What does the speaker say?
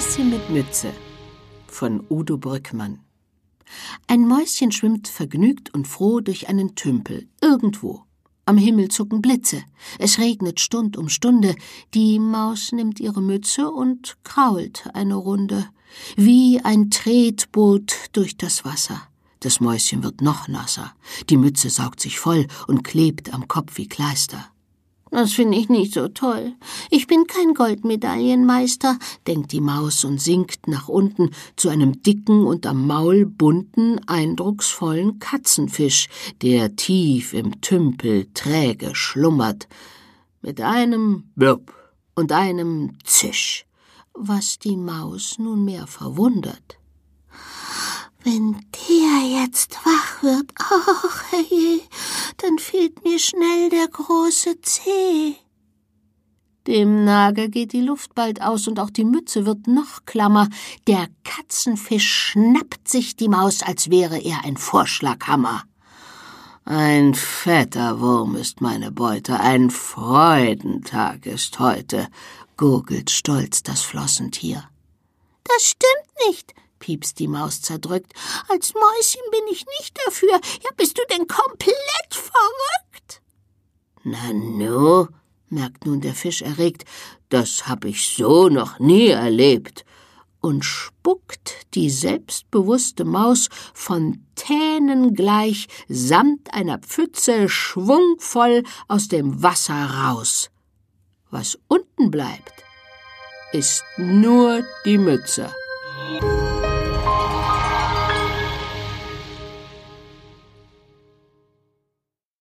Mäuschen mit Mütze von Udo Brückmann Ein Mäuschen schwimmt vergnügt und froh durch einen Tümpel, irgendwo. Am Himmel zucken Blitze, es regnet Stund um Stunde, die Maus nimmt ihre Mütze und krault eine Runde, wie ein Tretboot durch das Wasser. Das Mäuschen wird noch nasser, die Mütze saugt sich voll und klebt am Kopf wie Kleister. Das finde ich nicht so toll. Ich bin kein Goldmedaillenmeister, denkt die Maus und sinkt nach unten zu einem dicken und am Maul bunten, eindrucksvollen Katzenfisch, der tief im Tümpel träge schlummert, mit einem Birp und einem Zisch, was die Maus nunmehr verwundert. Wenn der jetzt wach wird, ach herrje, dann mir schnell der große Zeh. Dem Nager geht die Luft bald aus und auch die Mütze wird noch klammer. Der Katzenfisch schnappt sich die Maus, als wäre er ein Vorschlaghammer. Ein fetter Wurm ist meine Beute, ein Freudentag ist heute, gurgelt stolz das Flossentier. Das stimmt nicht, piepst die Maus zerdrückt. Als Mäuschen bin ich nicht dafür. Ja, bist du denn komplett verrückt? Na nu, merkt nun der Fisch erregt, das hab ich so noch nie erlebt und spuckt die selbstbewusste Maus von Tänen gleich samt einer Pfütze schwungvoll aus dem Wasser raus. Was unten bleibt, ist nur die Mütze.